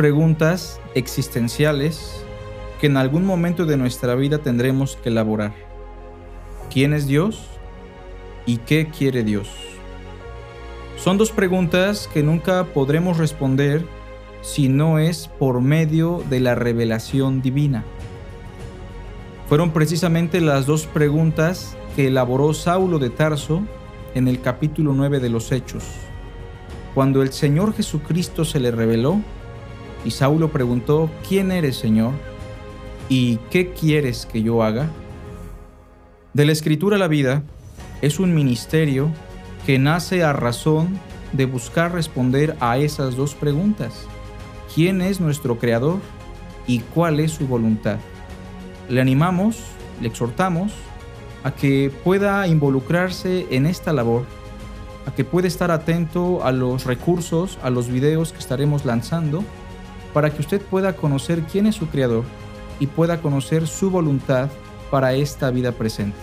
preguntas existenciales que en algún momento de nuestra vida tendremos que elaborar. ¿Quién es Dios? ¿Y qué quiere Dios? Son dos preguntas que nunca podremos responder si no es por medio de la revelación divina. Fueron precisamente las dos preguntas que elaboró Saulo de Tarso en el capítulo 9 de los Hechos. Cuando el Señor Jesucristo se le reveló, y Saulo preguntó, ¿quién eres, Señor? ¿Y qué quieres que yo haga? De la escritura a la vida es un ministerio que nace a razón de buscar responder a esas dos preguntas. ¿Quién es nuestro Creador y cuál es su voluntad? Le animamos, le exhortamos a que pueda involucrarse en esta labor, a que pueda estar atento a los recursos, a los videos que estaremos lanzando, para que usted pueda conocer quién es su Creador y pueda conocer su voluntad para esta vida presente.